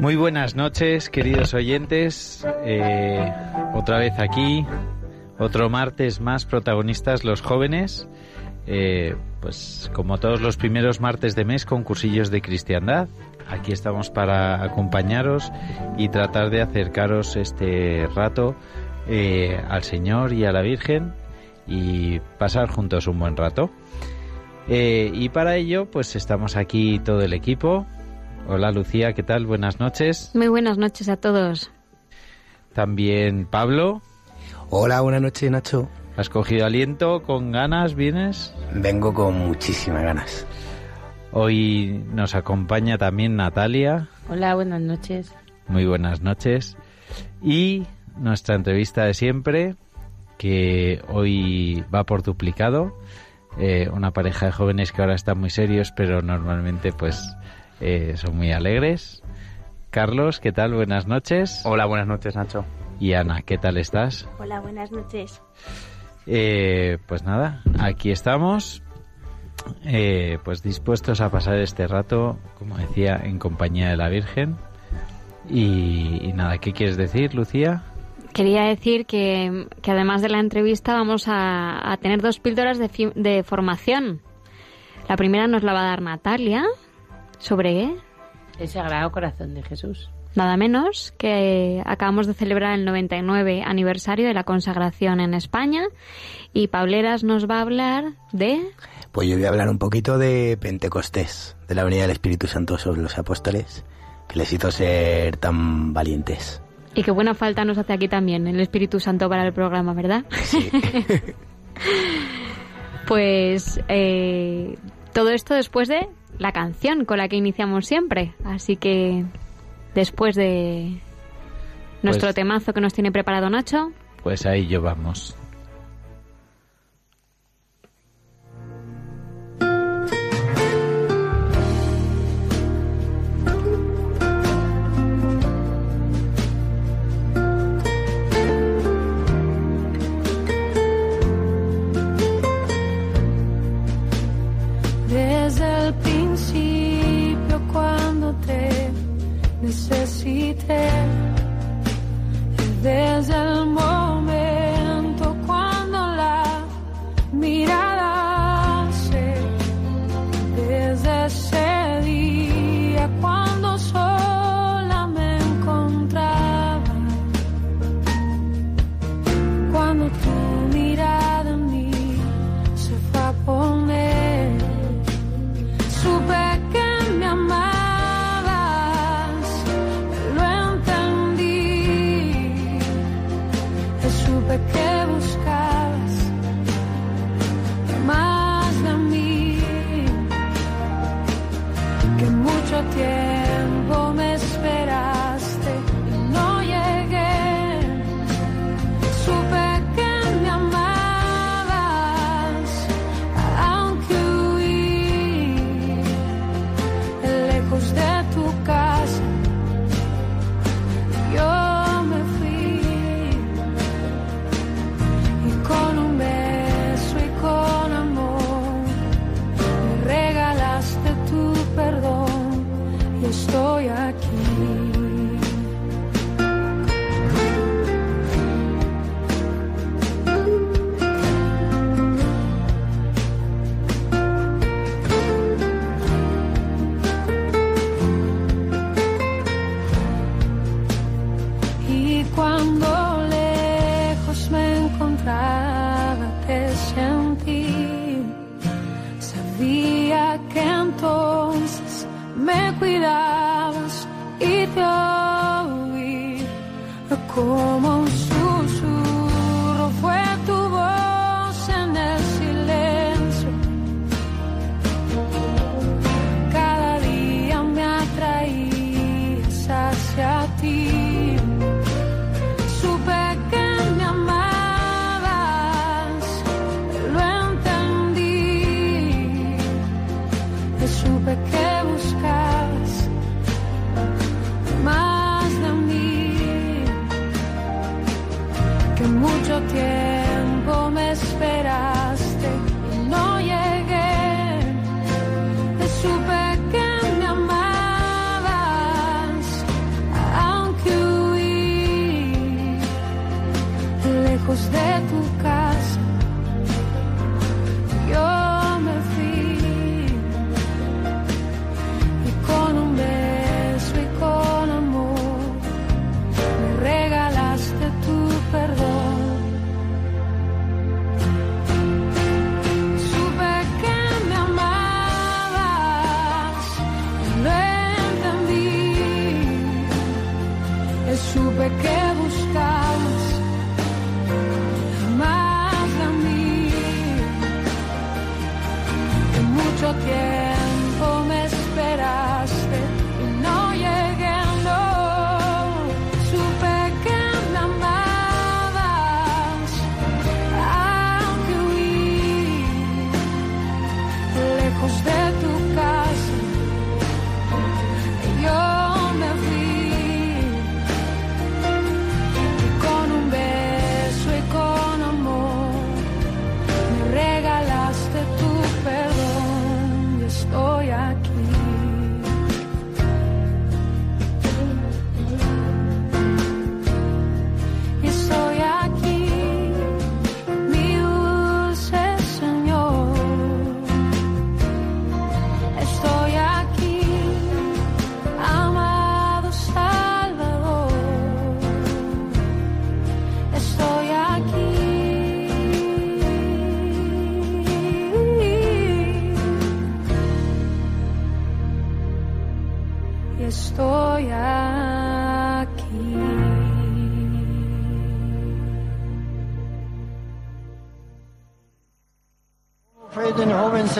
Muy buenas noches, queridos oyentes. Eh, otra vez aquí, otro martes más protagonistas los jóvenes. Eh, pues como todos los primeros martes de mes con cursillos de cristiandad. Aquí estamos para acompañaros y tratar de acercaros este rato eh, al Señor y a la Virgen y pasar juntos un buen rato. Y para ello, pues estamos aquí todo el equipo. Hola Lucía, ¿qué tal? Buenas noches. Muy buenas noches a todos. También Pablo, Hola, buenas noches, Nacho. ¿has cogido aliento? ¿Con ganas vienes? Vengo con muchísimas ganas. Hoy nos acompaña también Natalia. Hola, buenas noches. Muy buenas noches. Y nuestra entrevista de siempre, que hoy va por duplicado. Eh, una pareja de jóvenes que ahora están muy serios, pero normalmente pues eh, son muy alegres. Carlos, ¿qué tal? Buenas noches. Hola, buenas noches, Nacho. Y Ana, ¿qué tal estás? Hola, buenas noches. Eh, pues nada, aquí estamos, eh, pues dispuestos a pasar este rato, como decía, en compañía de la Virgen. Y, y nada, ¿qué quieres decir, Lucía? Quería decir que, que además de la entrevista vamos a, a tener dos píldoras de, fi- de formación. La primera nos la va a dar Natalia sobre El Sagrado Corazón de Jesús. nada menos que acabamos de celebrar el 99 aniversario de la consagración en España y Pauleras nos va a hablar de Pues yo voy a hablar un poquito de Pentecostés, de la venida del Espíritu Santo sobre los apóstoles, que les hizo ser tan valientes. y qué buena falta nos hace aquí también el Espíritu Santo para el programa, ¿verdad? Sí. Pues eh, todo esto después de la canción con la que iniciamos siempre. Así que después de nuestro Pues- temazo que nos tiene preparado Nacho, Pues ahí yo vamos. Necesité, desde el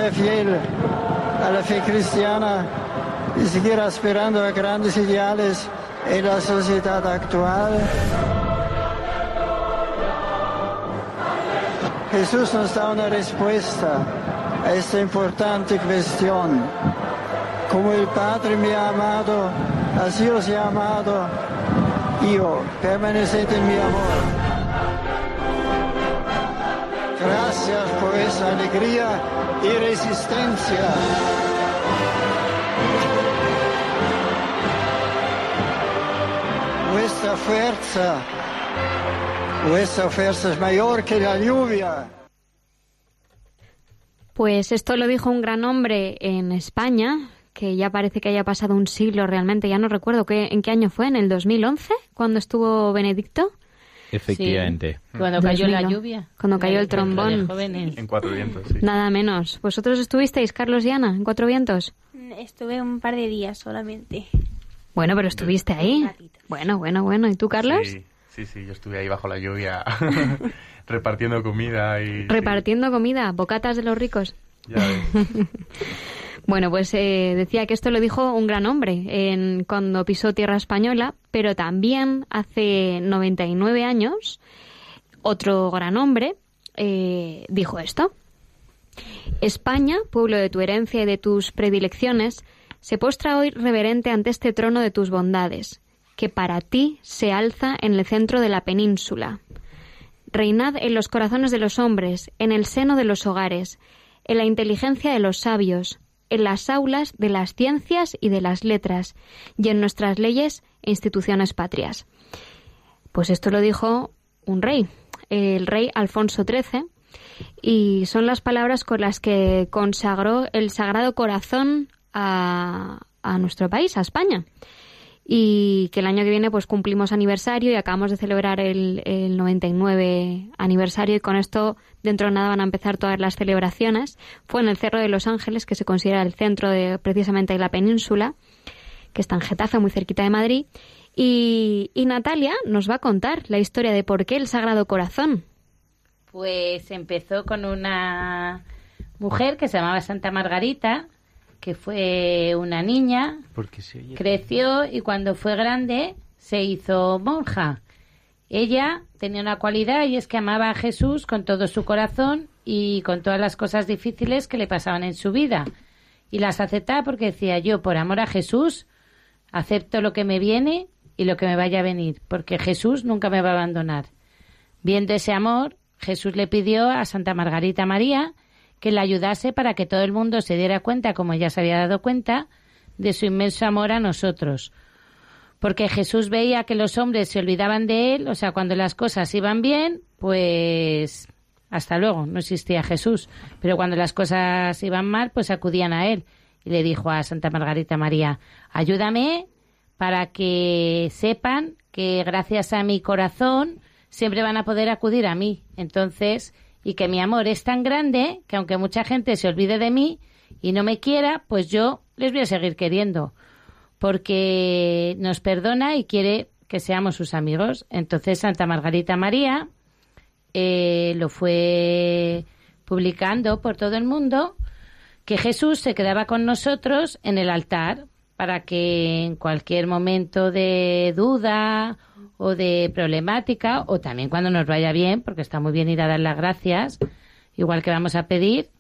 ser fiel a la fe cristiana y seguir aspirando a grandes ideales en la sociedad actual. Jesús nos da una respuesta a esta importante cuestión. Como el Padre me ha amado, así os he amado yo. Permaneced en mi amor. Gracias por esa alegría y resistencia. Vuestra fuerza, vuestra fuerza es mayor que la lluvia. Pues esto lo dijo un gran hombre en España, que ya parece que haya pasado un siglo realmente, ya no recuerdo qué, en qué año fue, en el 2011, cuando estuvo Benedicto, Efectivamente. Cuando cayó la 2000, lluvia. cuando cayó el trombón. En Cuatro Vientos, sí. nada menos. ¿Vosotros estuvisteis, Carlos y Ana, en Cuatro Vientos? Estuve un par de días solamente. Bueno, pero estuviste ahí. Bueno, bueno, bueno. ¿Y tú, Carlos? Sí, sí, sí, yo estuve ahí bajo la lluvia repartiendo comida y... Repartiendo comida, bocatas de los ricos. ya ves. Bueno, pues eh, decía que esto lo dijo un gran hombre en, cuando pisó tierra española, pero también hace 99 años otro gran hombre eh, dijo esto. España, pueblo de tu herencia y de tus predilecciones, se postra hoy reverente ante este trono de tus bondades, que para ti se alza en el centro de la península. Reinad en los corazones de los hombres, en el seno de los hogares, en la inteligencia de los sabios, en las aulas de las ciencias y de las letras, y en nuestras leyes e instituciones patrias. Pues esto lo dijo un rey, el rey Alfonso XIII, y son las palabras con las que consagró el Sagrado Corazón a, a nuestro país, a España. Y que el año que viene pues cumplimos aniversario y acabamos de celebrar el, el 99 aniversario y con esto dentro de nada van a empezar todas las celebraciones. Fue en el Cerro de los Ángeles, que se considera el centro de precisamente de la península, que está en Getafe, muy cerquita de Madrid. Y, y Natalia nos va a contar la historia de por qué el Sagrado Corazón. Pues empezó con una mujer que se llamaba Santa Margarita, que fue una niña, Porque se oye. creció y cuando fue grande se hizo monja. Ella tenía una cualidad y es que amaba a Jesús con todo su corazón y con todas las cosas difíciles que le pasaban en su vida. Y las aceptaba porque decía yo, por amor a Jesús, acepto lo que me viene y lo que me vaya a venir, porque Jesús nunca me va a abandonar. Viendo ese amor, Jesús le pidió a Santa Margarita María que le ayudase para que todo el mundo se diera cuenta, como ella se había dado cuenta, de su inmenso amor a nosotros. Porque Jesús veía que los hombres se olvidaban de él, o sea, cuando las cosas iban bien, pues hasta luego, no existía Jesús. Pero cuando las cosas iban mal, pues acudían a él. Y le dijo a Santa Margarita María, ayúdame para que sepan que gracias a mi corazón siempre van a poder acudir a mí. Entonces, y que mi amor es tan grande que aunque mucha gente se olvide de mí y no me quiera, pues yo les voy a seguir queriendo, porque nos perdona y quiere que seamos sus amigos. Entonces Santa Margarita María eh, lo fue publicando por todo el mundo que Jesús se quedaba con nosotros en el altar para que en cualquier momento de duda o de problemática, o también cuando nos vaya bien, porque está muy bien ir a dar las gracias, igual que vamos a pedir,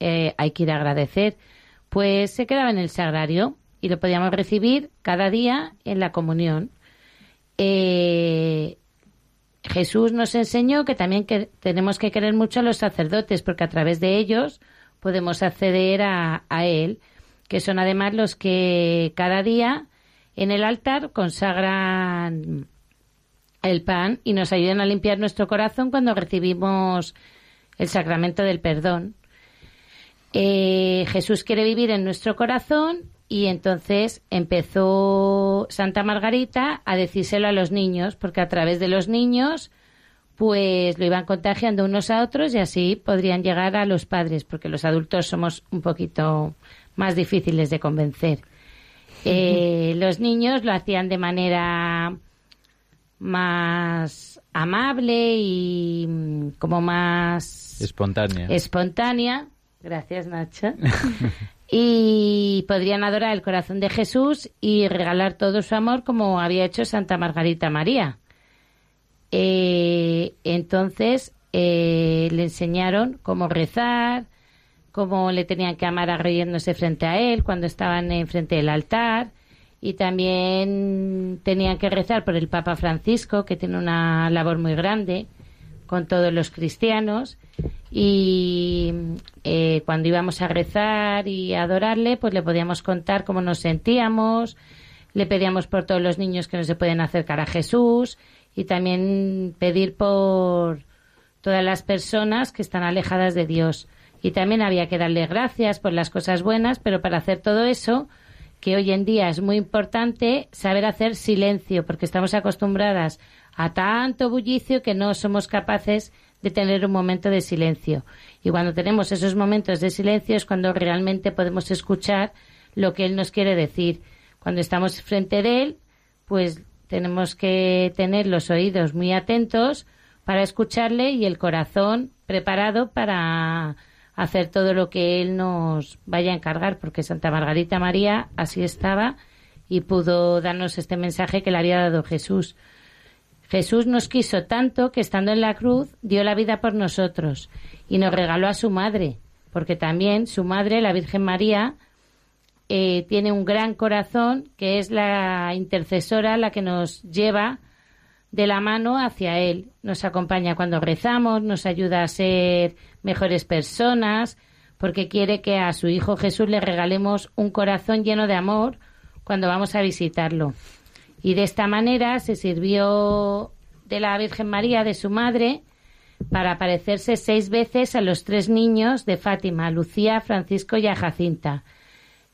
eh, hay que ir a agradecer, pues se quedaba en el sagrario y lo podíamos recibir cada día en la comunión. Eh, Jesús nos enseñó que también que tenemos que querer mucho a los sacerdotes, porque a través de ellos podemos acceder a, a Él, que son además los que cada día en el altar consagran el pan y nos ayudan a limpiar nuestro corazón cuando recibimos el sacramento del perdón. Eh, Jesús quiere vivir en nuestro corazón y entonces empezó Santa Margarita a decírselo a los niños, porque a través de los niños pues lo iban contagiando unos a otros y así podrían llegar a los padres, porque los adultos somos un poquito más difíciles de convencer. Eh, los niños lo hacían de manera más amable y mm, como más Espontánea. espontánea. Gracias, Nacho. y podrían adorar el corazón de Jesús y regalar todo su amor como había hecho Santa Margarita María. Eh, entonces eh, le enseñaron cómo rezar, cómo le tenían que amar arrodillándose frente a él cuando estaban en frente del altar. Y también tenían que rezar por el Papa Francisco que tiene una labor muy grande con todos los cristianos. Y eh, cuando íbamos a rezar y a adorarle pues le podíamos contar cómo nos sentíamos. Le pedíamos por todos los niños que no se pueden acercar a Jesús. Y también pedir por todas las personas que están alejadas de Dios. Y también había que darle gracias por las cosas buenas, pero para hacer todo eso, que hoy en día es muy importante saber hacer silencio, porque estamos acostumbradas a tanto bullicio que no somos capaces de tener un momento de silencio. Y cuando tenemos esos momentos de silencio es cuando realmente podemos escuchar lo que Él nos quiere decir. Cuando estamos frente de Él, pues tenemos que tener los oídos muy atentos para escucharle y el corazón preparado para hacer todo lo que Él nos vaya a encargar, porque Santa Margarita María así estaba y pudo darnos este mensaje que le había dado Jesús. Jesús nos quiso tanto que estando en la cruz dio la vida por nosotros y nos regaló a su madre, porque también su madre, la Virgen María, eh, tiene un gran corazón que es la intercesora, la que nos lleva de la mano hacia Él. Nos acompaña cuando rezamos, nos ayuda a ser mejores personas, porque quiere que a su Hijo Jesús le regalemos un corazón lleno de amor cuando vamos a visitarlo. Y de esta manera se sirvió de la Virgen María, de su madre, para aparecerse seis veces a los tres niños de Fátima, Lucía, Francisco y a Jacinta.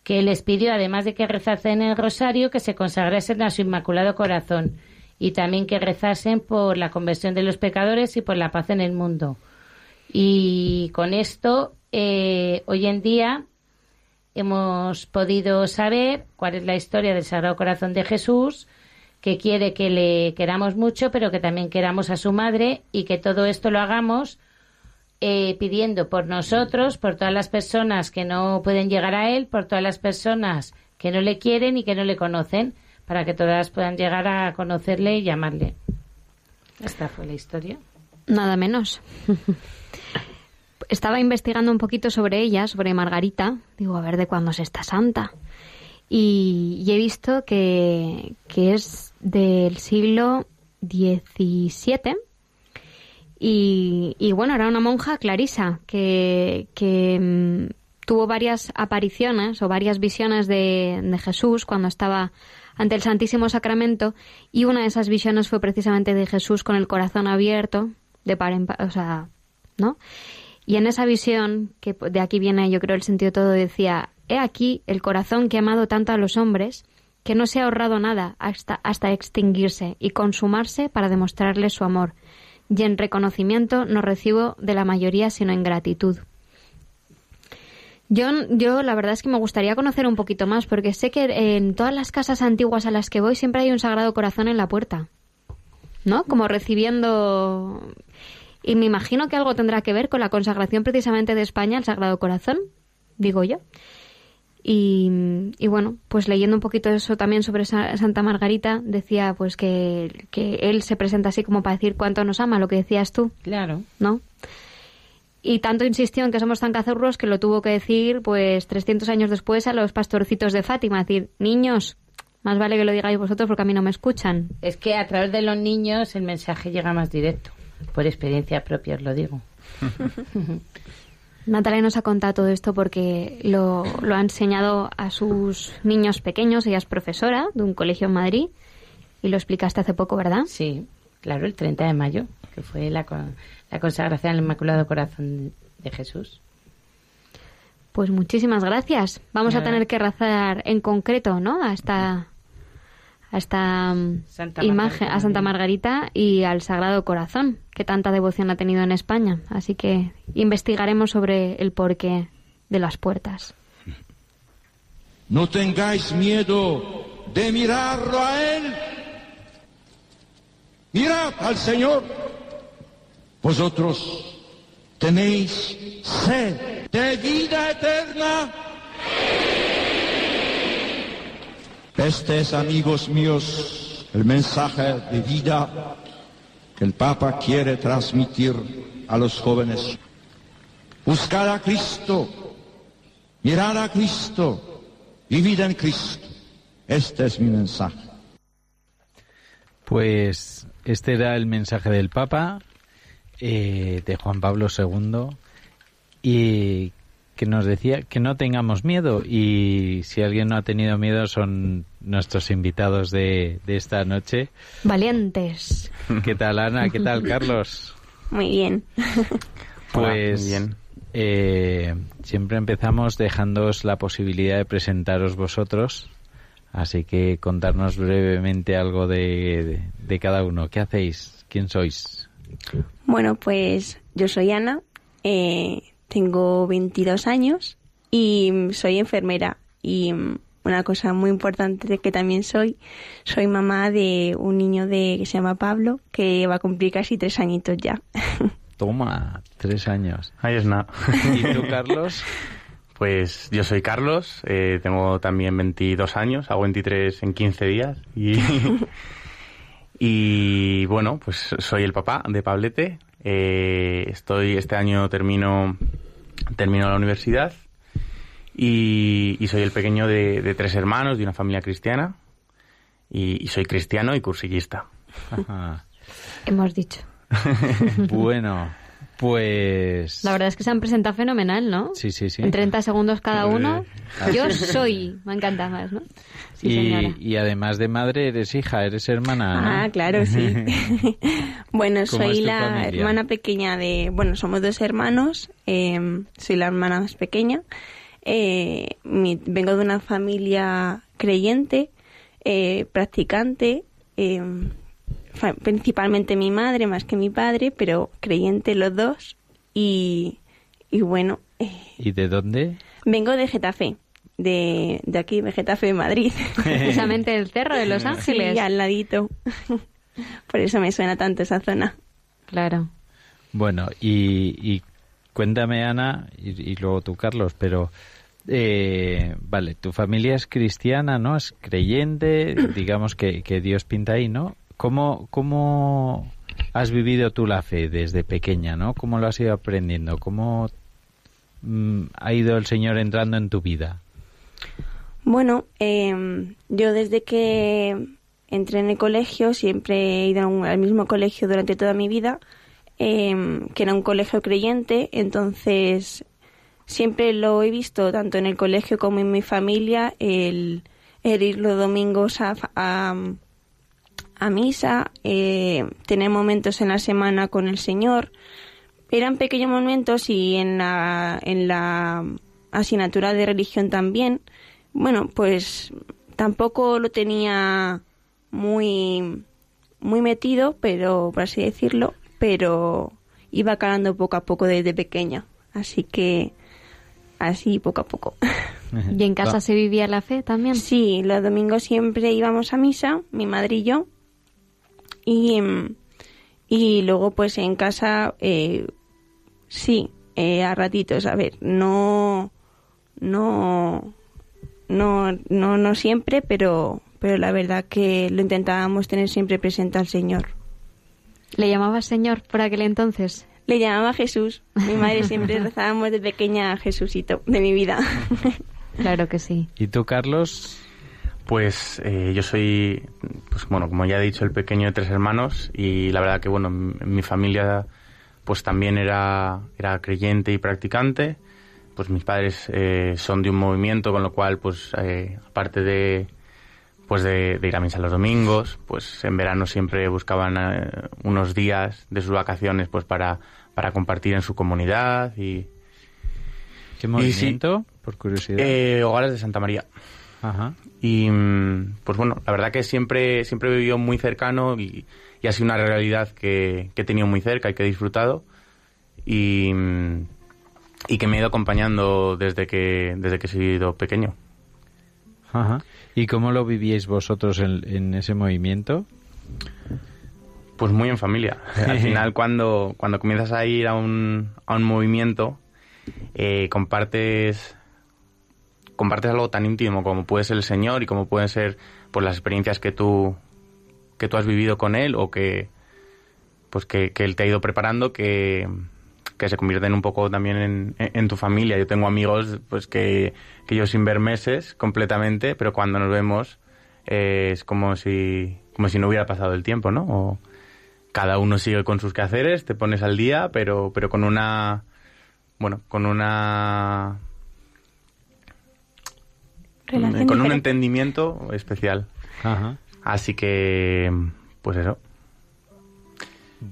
que les pidió, además de que rezasen el rosario, que se consagrasen a su Inmaculado Corazón y también que rezasen por la conversión de los pecadores y por la paz en el mundo. Y con esto, eh, hoy en día hemos podido saber cuál es la historia del Sagrado Corazón de Jesús, que quiere que le queramos mucho, pero que también queramos a su madre y que todo esto lo hagamos eh, pidiendo por nosotros, por todas las personas que no pueden llegar a él, por todas las personas que no le quieren y que no le conocen, para que todas puedan llegar a conocerle y llamarle. Esta fue la historia. Nada menos. Estaba investigando un poquito sobre ella, sobre Margarita. Digo, a ver de cuándo es esta santa. Y, he visto que, que es del siglo XVII. Y, y bueno, era una monja clarisa que, que mm, tuvo varias apariciones o varias visiones de, de Jesús cuando estaba ante el Santísimo Sacramento y una de esas visiones fue precisamente de Jesús con el corazón abierto, de par en par, o sea, ¿no? Y en esa visión, que de aquí viene yo creo el sentido todo, decía, he aquí el corazón que ha amado tanto a los hombres, que no se ha ahorrado nada hasta, hasta extinguirse y consumarse para demostrarles su amor. Y en reconocimiento no recibo de la mayoría sino en gratitud. Yo, yo la verdad es que me gustaría conocer un poquito más, porque sé que en todas las casas antiguas a las que voy siempre hay un Sagrado Corazón en la puerta. ¿No? Como recibiendo... Y me imagino que algo tendrá que ver con la consagración precisamente de España al Sagrado Corazón, digo yo. Y, y bueno, pues leyendo un poquito eso también sobre Sa- Santa Margarita, decía pues que, que él se presenta así como para decir cuánto nos ama, lo que decías tú, Claro. ¿no? Y tanto insistió en que somos tan cazurros que lo tuvo que decir pues 300 años después a los pastorcitos de Fátima, decir, niños, más vale que lo digáis vosotros porque a mí no me escuchan. Es que a través de los niños el mensaje llega más directo. Por experiencia propia os lo digo. Natalia nos ha contado todo esto porque lo, lo ha enseñado a sus niños pequeños. Ella es profesora de un colegio en Madrid y lo explicaste hace poco, ¿verdad? Sí, claro, el 30 de mayo, que fue la, con- la consagración al Inmaculado Corazón de Jesús. Pues muchísimas gracias. Vamos a tener que rezar en concreto, ¿no? A esta, a esta mm, Santa imagen, a Santa. Margarita y al Sagrado Corazón, que tanta devoción ha tenido en España. Así que investigaremos sobre el porqué de las puertas. No tengáis miedo de mirarlo a Él. Mirad al Señor. Vosotros tenéis sed de vida eterna. Este es, amigos míos, el mensaje de vida que el Papa quiere transmitir a los jóvenes. Buscad a Cristo, mirad a Cristo, vivid en Cristo. Este es mi mensaje. Pues este era el mensaje del Papa, eh, de Juan Pablo II, y que nos decía que no tengamos miedo. Y si alguien no ha tenido miedo son nuestros invitados de, de esta noche. Valientes. ¿Qué tal, Ana? ¿Qué tal, Carlos? Muy bien. Hola, Pues muy bien. eh, siempre empezamos dejándoos la posibilidad de presentaros vosotros. Así que contarnos brevemente algo de, de- de cada uno. ¿Qué hacéis? ¿Quién sois? Bueno, pues yo soy Ana, eh, tengo 22 años y soy enfermera. Y mm, una cosa muy importante que también soy, soy mamá de un niño de que se llama Pablo, que va a cumplir casi tres añitos ya. Toma, tres años. Ahí es nada. ¿Y tú, Carlos? Pues yo soy Carlos, eh, tengo también 22 años, hago 23 en 15 días. Y, y bueno, pues soy el papá de Pablete. Eh, estoy, este año termino, termino la universidad y, y soy el pequeño de, de tres hermanos de una familia cristiana. Y, y soy cristiano y cursillista. Ajá. Hemos dicho. Bueno, pues... La verdad es que se han presentado fenomenal, ¿no? Sí, sí, sí. En 30 segundos cada uno. Yo soy. Me encanta más, ¿no? Sí, y, señora. y además de madre, eres hija, eres hermana, ¿no? Ah, claro, sí. bueno, ¿Cómo soy la familia? hermana pequeña de... Bueno, somos dos hermanos. eh, soy la hermana más pequeña. Eh, mi- vengo de una familia creyente, eh, practicante, eh, fa- principalmente mi madre más que mi padre, pero creyente los dos. Y, y bueno, eh, ¿Y de dónde? vengo de Getafe, de, de aquí, de Getafe, de Madrid. Precisamente el cerro de Los Ángeles. Sí, al ladito. Por eso me suena tanto esa zona. Claro. Bueno, y, y cuéntame, Ana, y, y luego tú, Carlos, pero... eh, vale, tu familia es cristiana, ¿no? Es creyente, digamos que, que Dios pinta ahí, ¿no? ¿Cómo, ¿Cómo has vivido tú la fe desde pequeña, ¿no? ¿Cómo lo has ido aprendiendo? ¿Cómo mm, ha ido el Señor entrando en tu vida? Bueno, eh, yo desde que entré en el colegio siempre he ido al mismo colegio durante toda mi vida, eh, que era un colegio creyente, entonces siempre lo he visto tanto en el colegio como en mi familia, el, el ir los domingos a, a, a misa, eh, tener momentos en la semana con el Señor. Eran pequeños momentos y en la, en la asignatura de religión también. Bueno, pues tampoco lo tenía muy, muy metido, pero por así decirlo, pero iba calando poco a poco desde pequeña. Así que así poco a poco. ¿Y en casa se vivía la fe también? Sí, los domingos siempre íbamos a misa, mi madre y yo. Y, mm, y luego pues en casa, eh, sí, eh, a ratitos, a ver, no, no, no, no, no siempre, pero, pero la verdad que lo intentábamos tener siempre presente al Señor. ¿Le llamaba Señor por aquel entonces? Le llamaba Jesús. Mi madre siempre rezábamos de pequeña a Jesucito de mi vida. Claro que sí. ¿Y tú, Carlos? Pues eh, yo soy, pues bueno, como ya he dicho, el pequeño de tres hermanos y la verdad que bueno, mi familia pues también era, era creyente y practicante. Pues mis padres eh, son de un movimiento, con lo cual pues eh, aparte de pues de, de ir a misa los domingos, pues en verano siempre buscaban eh, unos días de sus vacaciones pues para, para compartir en su comunidad y ¿Qué Y sí. movimiento? Por curiosidad. eh, hogares de Santa María. Ajá. Y mm, pues bueno, la verdad que siempre, siempre he vivido muy cercano y, y ha sido una realidad que, que he tenido muy cerca y que he disfrutado. Y, mm, y que me ha ido acompañando desde que, desde que he sido pequeño. Ajá. ¿Y cómo lo vivíais vosotros en, en ese movimiento? Pues muy en familia. Al final, cuando, cuando comienzas a ir a un, a un movimiento, eh, compartes compartes algo tan íntimo como puede ser el Señor y como pueden ser pues las experiencias que tú que tú has vivido con él o que pues que, que él te ha ido preparando que, que se convierten un poco también en, en- tu familia. Yo tengo amigos pues que, que yo sin ver meses completamente, pero cuando nos vemos eh, es como si como si no hubiera pasado el tiempo, ¿no? O cada uno sigue con sus quehaceres, te pones al día, pero pero con una bueno, con una Relación con un entendimiento especial. Ajá. Así que pues eso.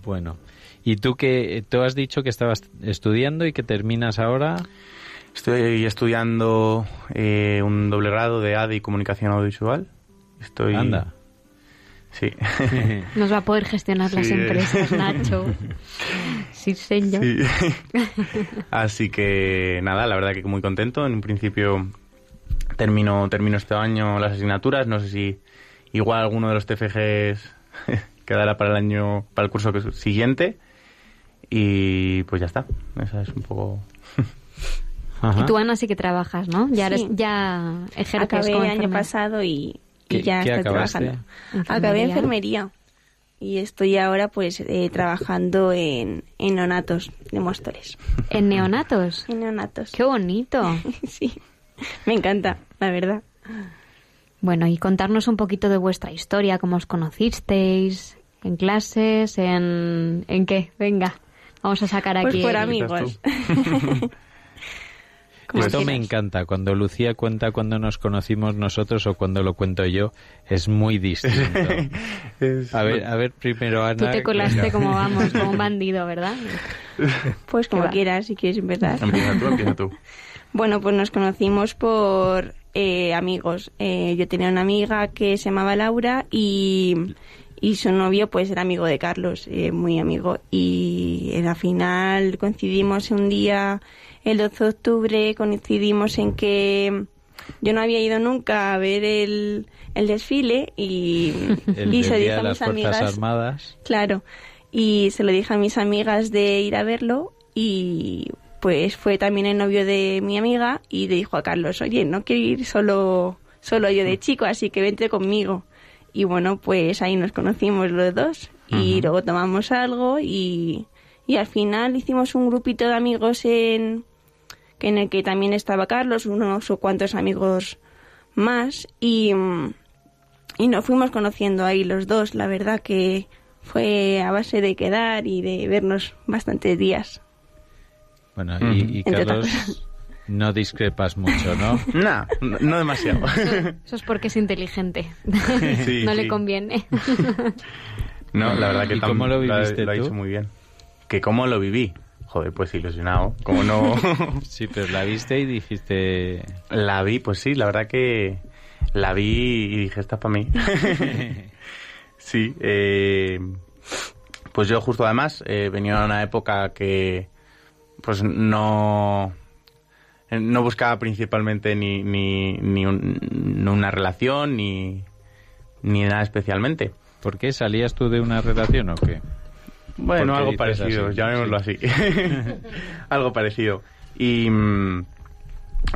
Bueno. ¿Y tú que tú has dicho que estabas estudiando y que terminas ahora? Estoy estudiando eh, un doble grado de ADE y comunicación audiovisual. Estoy Anda. Sí. Nos va a poder gestionar las empresas, Nacho. Sí, señor. Sí. Así que nada, la verdad que muy contento. En un principio termino, termino este año las asignaturas. No sé si igual alguno de los TFGs quedará para el año, para el curso que- siguiente. Y pues ya está. Esa es un poco. Y tú, Ana, sí que trabajas, ¿no? Ya, eres, Sí. ya ejerces Acabé como el año pasado y, ¿Qué- y ya qué estoy acabaste? trabajando. Enfermería. Acabé enfermería y estoy ahora pues eh, trabajando en, en neonatos de Móstoles. ¿En neonatos? En neonatos. ¡Qué bonito! sí, me encanta, la verdad. Bueno, y contarnos un poquito de vuestra historia, cómo os conocisteis, en clases, en... ¿En qué? Venga, vamos a sacar Pues aquí... por el- amigos. Esto me encanta. Cuando Lucía cuenta cuando nos conocimos nosotros o cuando lo cuento yo, es muy distinto. A ver, a ver primero Ana. Tú te colaste venga. como vamos, como un bandido, ¿verdad? Pues como quieras, si quieres empezar. Empieza tú, empieza tú. Bueno, pues nos conocimos por eh, amigos. Eh, yo tenía una amiga que se llamaba Laura y, y su novio pues era amigo de Carlos, eh, muy amigo. Y en la final coincidimos un día, el 12 de octubre, coincidimos en que yo no había ido nunca a ver el, el desfile y, El y se dije a mis amigas. Armadas. Claro. Y se lo dije a mis amigas de ir a verlo y pues fue también el novio de mi amiga y le dijo a Carlos, oye, no quiero ir solo, solo yo de chico, así que vente conmigo. Y bueno, pues ahí nos conocimos los dos y luego tomamos algo y, y al final hicimos un grupito de amigos en, que en el que también estaba Carlos, unos o cuantos amigos más y, mm, y nos fuimos conociendo ahí los dos. La verdad que fue a base de quedar y de vernos bastantes días. Bueno, y, Carlos, no discrepas mucho, ¿no? No, no, no demasiado. Eso es porque es inteligente. Sí, no sí. le conviene. No, la verdad que ¿Y tam- cómo lo ha- viviste lo ha tú? dicho muy bien. Que cómo lo viví. Joder, pues ilusionado. Como no... Sí, pero la viste y dijiste... La vi, pues sí, la verdad que la vi y dije, esta es para mí. sí, eh, pues yo justo además eh, venía de una época que pues no no buscaba principalmente ni, ni, ni un- ni una relación ni, ni nada especialmente. ¿Por qué? ¿Salías tú de una relación o qué? Bueno, ¿Por qué algo parecido, así? llamémoslo así. algo parecido. Y mm,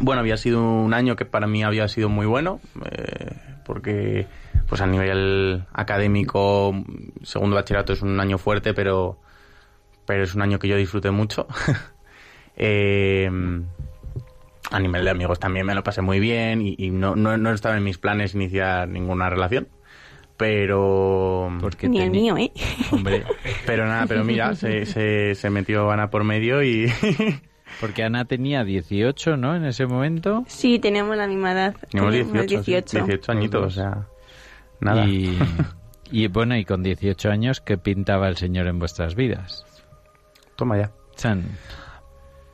bueno, había sido un año que para mí había sido muy bueno, eh, porque pues a nivel académico, segundo bachillerato es un año fuerte, pero, pero es un año que yo disfruté mucho. Eh, a nivel de amigos también me lo pasé muy bien y, y no, no, no estaba en mis planes iniciar ninguna relación. Pero... Porque Ni el mío, ¿eh? Hombre, Pero nada, pero mira, se, se, se metió Ana por medio y... porque Ana tenía 18, ¿no? En ese momento. Sí, teníamos la misma edad. Teníamos Teníamos 18, sí, 18 añitos, o sea... Nada. Y, y bueno, y con 18 años, ¿qué pintaba el Señor en vuestras vidas? Toma ya. Chan.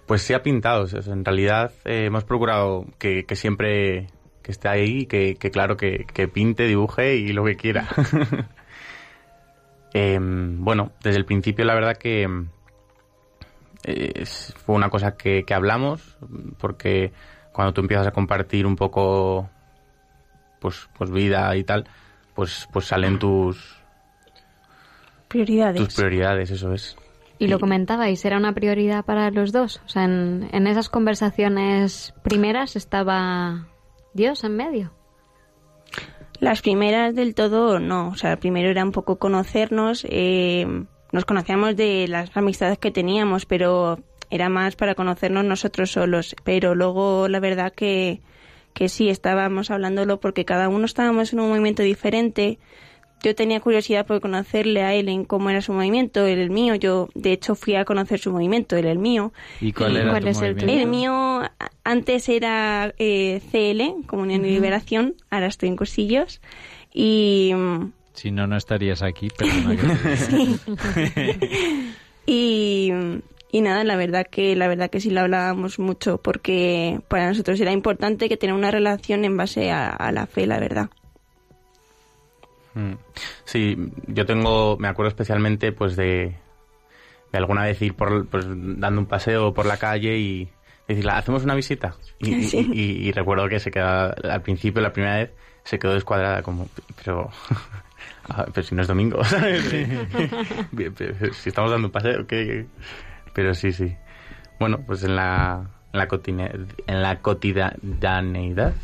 Pues sí ha pintado. o sea, en realidad eh, hemos procurado que, que siempre que esté ahí, que, que claro, que, que pinte, dibuje y lo que quiera. Em, bueno, desde el principio la verdad que es- fue una cosa que, que hablamos, porque cuando tú empiezas a compartir un poco pues, pues vida y tal, pues, pues salen tus, Prioridades. tus prioridades, eso es. Y lo comentabais, ¿era una prioridad para los dos? O sea, en, en esas conversaciones primeras estaba Dios en medio. Las primeras del todo no, o sea, primero era un poco conocernos, eh, nos conocíamos de las amistades que teníamos, pero era más para conocernos nosotros solos, pero luego la verdad que, que sí, estábamos hablándolo porque cada uno estábamos en un movimiento diferente. Yo tenía curiosidad por conocerle a él en cómo era su movimiento, él el mío. Yo, de hecho, fui a conocer su movimiento, él el mío. ¿Y cuál era cuál tu es el movimiento? El mío a- antes era eh, CL, Comunión y Liberación, ahora estoy en Cursillos. Y, mm, Si no, no estarías aquí, te diga. y, y nada, la verdad que la verdad que sí lo hablábamos mucho porque para nosotros era importante que tener una relación en base a, a la fe, la verdad. Mm. Sí, yo tengo, me acuerdo especialmente pues de, de alguna vez ir por, pues, dando un paseo por la calle y decirle, ¿hacemos una visita? Y, y- Sí. y- y recuerdo que se quedaba, al principio, la primera vez, se quedó descuadrada como, pero, ah, pero si no es domingo, si estamos dando un paseo, ¿qué? Pero sí, sí. Bueno, pues en la, en la, cotine- en la cotidianeidad,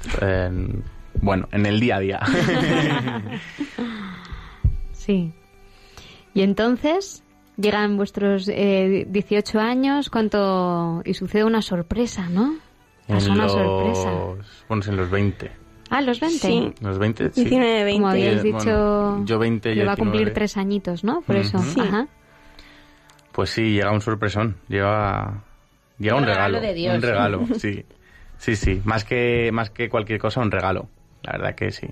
bueno, en el día a día. Sí. Y entonces llegan vuestros eh, 18 años, ¿cuánto? Y sucede una sorpresa, ¿no? Pasó una los, sorpresa. Bueno, en los 20. Ah, los 20. Sí. Los 20, sí. 19, 20. Como habíais Eh, dicho, bueno, yo 20, que ella va a cumplir 19. tres añitos, ¿no? Por eso. Ujú. Sí. Ajá. Pues sí, llega un sorpresón. Llega, llega un Un regalo regalo. de Dios. Un regalo, sí. Sí, sí. Más que, más que cualquier cosa, un regalo. La verdad que sí.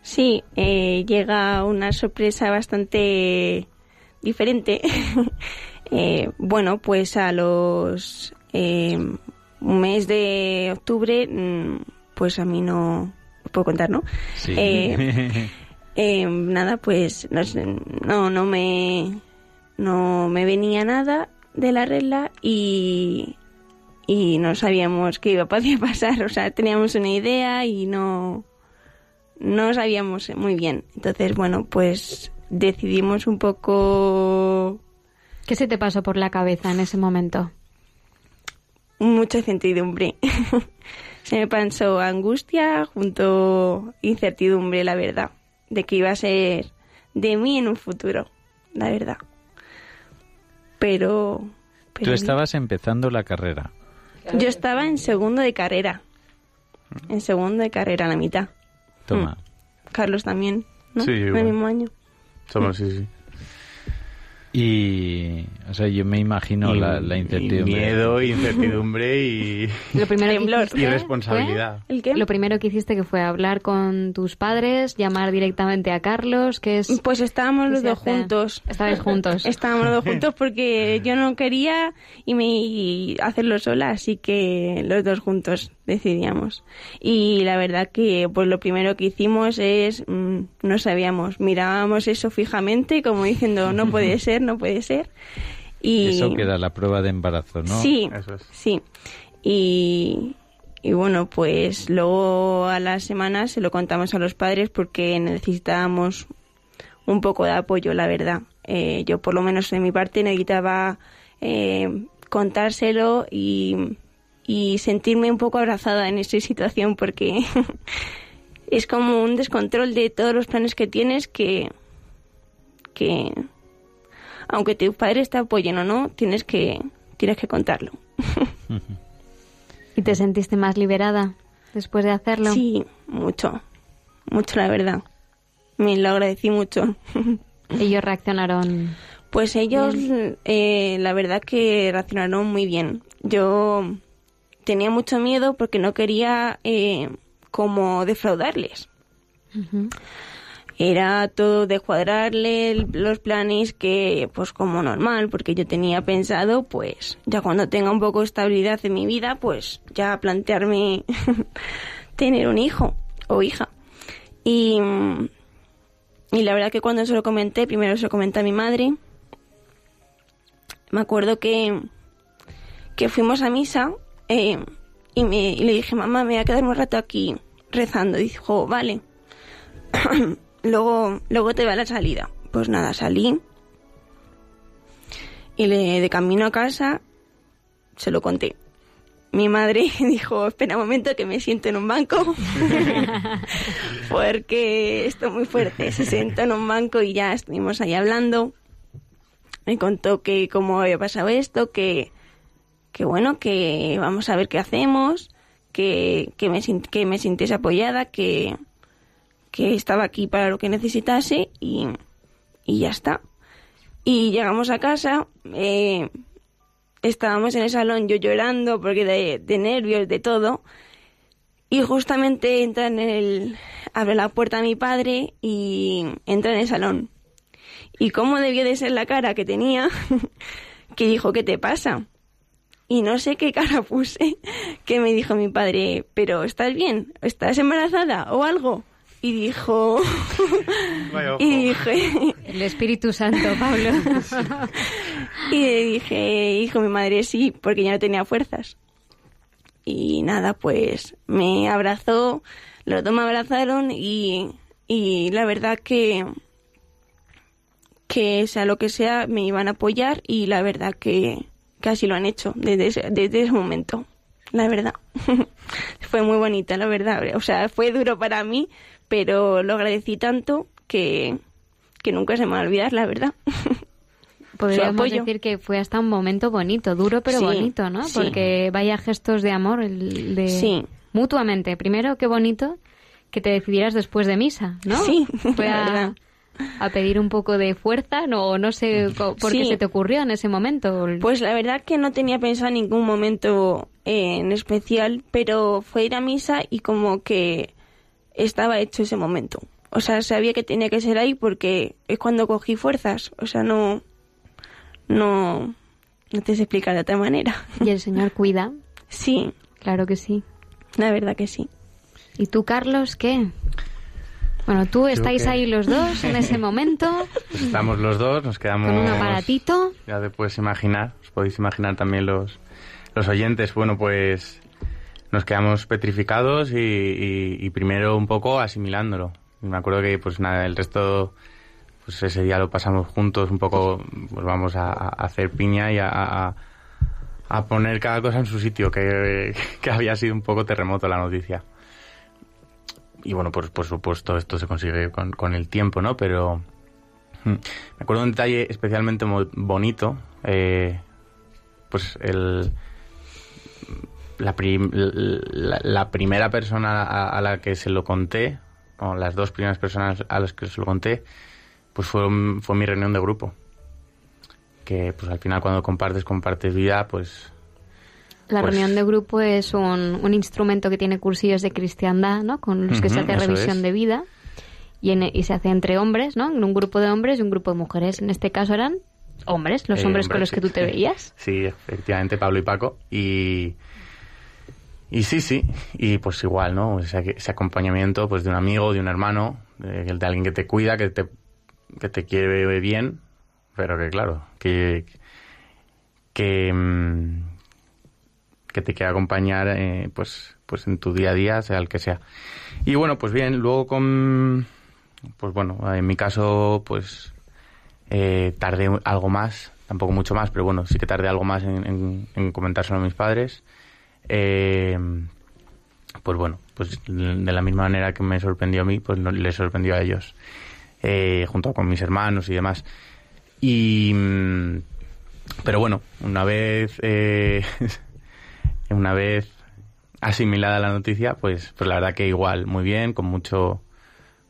Sí, eh, llega una sorpresa bastante diferente. Eh, bueno, pues a los eh, un mes de octubre, mm, pues a mí no... ¿Puedo contar, no? Sí. Nada, pues no, no me no me venía nada de la regla y, y no sabíamos qué iba a pasar. O sea, teníamos una idea y no, no sabíamos muy bien. Entonces, bueno, pues decidimos un poco ¿Qué se te pasó por la cabeza en ese momento? mucha incertidumbre. Se me pasó angustia junto incertidumbre, la verdad, de que iba a ser de mí en un futuro, la verdad. Pero, pero Tú estabas empezando la carrera. Yo estaba en segundo de carrera. En segundo de carrera, a la mitad. Toma. Carlos también, ¿no? Sí, En el mismo año. Somos, sí, sí. Y, o sea, yo me imagino Y- la, la y incertidumbre. miedo, incertidumbre y, Lo primero Temblor. y responsabilidad. ¿El qué? Lo primero que hiciste que fue hablar con tus padres, llamar directamente a Carlos, que es... Pues estábamos ¿qué los dos juntos. Estabais juntos. Estábamos los dos juntos porque yo no quería y me y hacerlo sola, así que los dos juntos decidíamos. Y la verdad que pues lo primero que hicimos es mm, no sabíamos, mirábamos eso fijamente como diciendo no puede ser, no puede ser. Y Eso que era la prueba de embarazo, ¿no? Sí, Eso es. sí. Y, y bueno, pues luego a las semanas se lo contamos a los padres porque necesitábamos un poco de apoyo, la verdad. Eh, yo por lo menos de mi parte necesitaba eh, contárselo y, y sentirme un poco abrazada en esa situación porque es como un descontrol de todos los planes que tienes que, que aunque tus padres te apoyen o no, tienes que, tienes que contarlo. ¿Y te sentiste más liberada después de hacerlo? Sí, mucho, mucho la verdad. Me lo agradecí mucho. Ellos reaccionaron... Pues ellos, eh, la verdad que reaccionaron muy bien. Yo tenía mucho miedo porque no quería eh, como defraudarles. Era todo de cuadrarle los planes que, pues como normal, porque yo tenía pensado, pues ya cuando tenga un poco de estabilidad en mi vida, pues ya plantearme tener un hijo o hija. Y, y la verdad que cuando se lo comenté, primero se lo comenté a mi madre. Me acuerdo que, que fuimos a misa eh, y, me, le dije, mamá, me voy a quedar un rato aquí rezando. Y dijo, vale luego, luego te va la salida. Pues nada, salí. Y le, de camino a casa se lo conté. Mi madre dijo, espera un momento que me siento en un banco. Porque esto es muy fuerte. Se sentó en un banco y ya estuvimos ahí hablando. Me contó que cómo había pasado esto, que, que bueno, que vamos a ver qué hacemos, que, que, me, que me sintiese apoyada, que, que estaba aquí para lo que necesitase y, y ya está. Y llegamos a casa, eh, estábamos en el salón yo llorando porque de, de nervios, de todo. Y justamente entra en el, abre la puerta mi padre y entra en el salón. Y cómo debió de ser la cara que tenía, que dijo, ¿qué te pasa? Y no sé qué cara puse, que me dijo mi padre, pero ¿estás bien? ¿Estás embarazada o algo? Y dijo, y dije, El Espíritu Santo, Pablo. y le dije, hijo, mi madre sí, porque ya no tenía fuerzas. Y nada, pues me abrazó, los dos me abrazaron y, y la verdad que, que sea lo que sea, me iban a apoyar y la verdad que casi lo han hecho desde ese, desde ese momento. La verdad. fue muy bonita, la verdad. O sea, fue duro para mí, pero lo agradecí tanto que, que nunca se me va a olvidar, la verdad. Podríamos apoyo. decir que fue hasta un momento bonito, duro pero Sí, bonito, ¿no? sí. Porque vaya gestos de amor, el de Sí. mutuamente. Primero, qué bonito que te decidieras después de misa, ¿no? Sí, Fue la a, verdad. A pedir un poco de fuerza, no, no sé por qué se te ocurrió en ese momento. Pues la verdad que no tenía pensado en ningún momento eh, en especial, pero fue ir a misa y como que estaba hecho ese momento. O sea, sabía que tenía que ser ahí porque es cuando cogí fuerzas. O sea, no, no, no te sé explicar de otra manera. Y el Señor cuida. Sí, Claro que sí. la verdad que sí. ¿Y tú, Carlos, qué? Bueno, tú estáis que- ahí los dos en ese momento Pues estamos los dos, nos quedamos... con un aparatito. Ya te puedes imaginar, os podéis imaginar también los, los oyentes. Bueno, pues nos quedamos petrificados y, y- y primero un poco asimilándolo. Y me acuerdo que pues nada, el resto, pues ese día lo pasamos juntos, un poco, pues vamos a, a hacer piña y a, a- a poner cada cosa en su sitio, que, que había sido un poco terremoto la noticia. Y bueno, pues por supuesto esto se consigue con, con el tiempo, ¿no? Pero mm, me acuerdo de un detalle especialmente bonito, eh, pues el la, prim- la, primera persona a, a la que se lo conté, o las dos primeras personas a las que se lo conté, pues fue, fue mi reunión de grupo. Que pues al final cuando compartes, compartes vida, pues La Pues- reunión de grupo es un, un instrumento que tiene cursillos de cristiandad, ¿no? Con los que se hace revisión es. de vida. Y, en- y se hace entre hombres, ¿no? En un grupo de hombres y un grupo de mujeres. En este caso eran hombres, los Eh, hombres con los que tú te veías. Sí, efectivamente, Pablo y Paco. Y, y sí, sí, y pues igual, ¿no? Ese, ese acompañamiento pues de un amigo, de un hermano, de, de alguien que te cuida, que te, que te quiere bien, pero que claro, que, que, mm, que te quiere acompañar eh, pues, pues en tu día a día, sea el que sea. Y bueno, pues bien, luego con, pues bueno, en mi caso, pues eh, tardé algo más, tampoco mucho más, pero bueno, sí que tardé algo más en, en- en comentárselo a mis padres. Eh, pues bueno, pues de la misma manera que me sorprendió a mí, pues no- les sorprendió a ellos, eh, junto con mis hermanos y demás. Y, mm, pero bueno, una vez, eh, una vez asimilada la noticia, pues, pues la verdad que igual, muy bien, con mucho,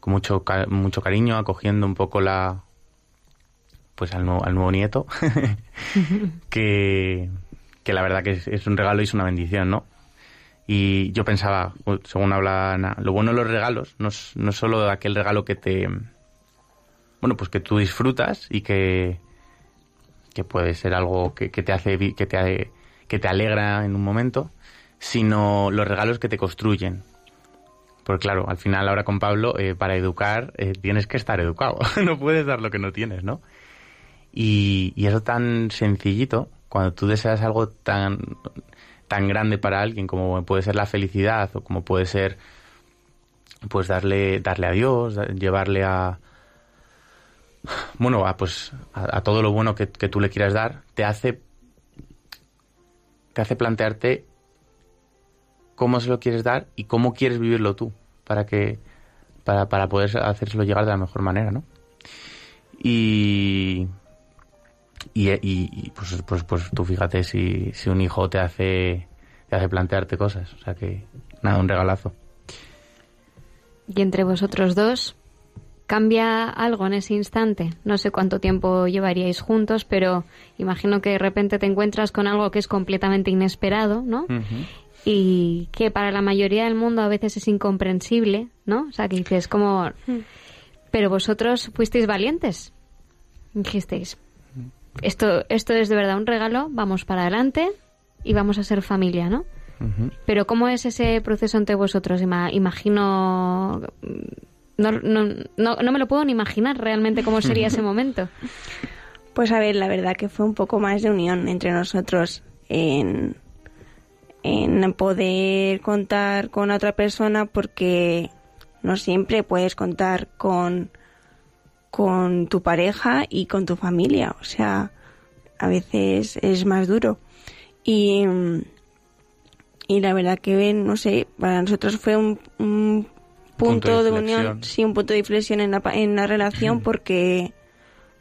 con mucho, mucho cariño, acogiendo un poco la, pues al nuevo, al nuevo nieto, que, que la verdad que es, un regalo y es una bendición, ¿no? Y yo pensaba, u- según habla Ana, lo bueno de los regalos no es, no solo aquel regalo que te, bueno, pues que tú disfrutas y que, que puede ser algo que, que te hace, que te, que te alegra en un momento, sino los regalos que te construyen. Porque claro, al final ahora con Pablo, eh, para educar eh, tienes que estar educado, no puedes dar lo que no tienes, ¿no? Y, eso tan sencillito, cuando tú deseas algo tan, tan grande para alguien como puede ser la felicidad o como puede ser pues darle, darle a Dios, llevarle a bueno, a, pues a, a todo lo bueno que, que tú le quieras dar, te hace te hace plantearte cómo se lo quieres dar y cómo quieres vivirlo tú para que para, para poder hacérselo llegar de la mejor manera, ¿no? Y y, y- y, pues, pues, pues tú fíjate si, si un hijo te hace te hace plantearte cosas, o sea que nada, un regalazo. Y entre vosotros dos, ¿cambia algo en ese instante? No sé cuánto tiempo llevaríais juntos, pero imagino que de repente te encuentras con algo que es completamente inesperado, ¿no? Y que para la mayoría del mundo a veces es incomprensible, ¿no? O sea, que dices como... Pero vosotros fuisteis valientes. Dijisteis, esto, esto es de verdad un regalo, vamos para adelante y vamos a ser familia, ¿no? Pero ¿cómo es ese proceso entre vosotros? Ima- imagino... No, no, no, no me lo puedo ni imaginar realmente cómo sería ese momento. Pues a ver, la verdad que fue un poco más de unión entre nosotros en, en poder contar con otra persona porque no siempre puedes contar con, con tu pareja y con tu familia. O sea, a veces es más duro. Y, y la verdad que, no sé, para nosotros fue un, un punto, Punto de de, unión, sí, un punto de inflexión en la, en la relación porque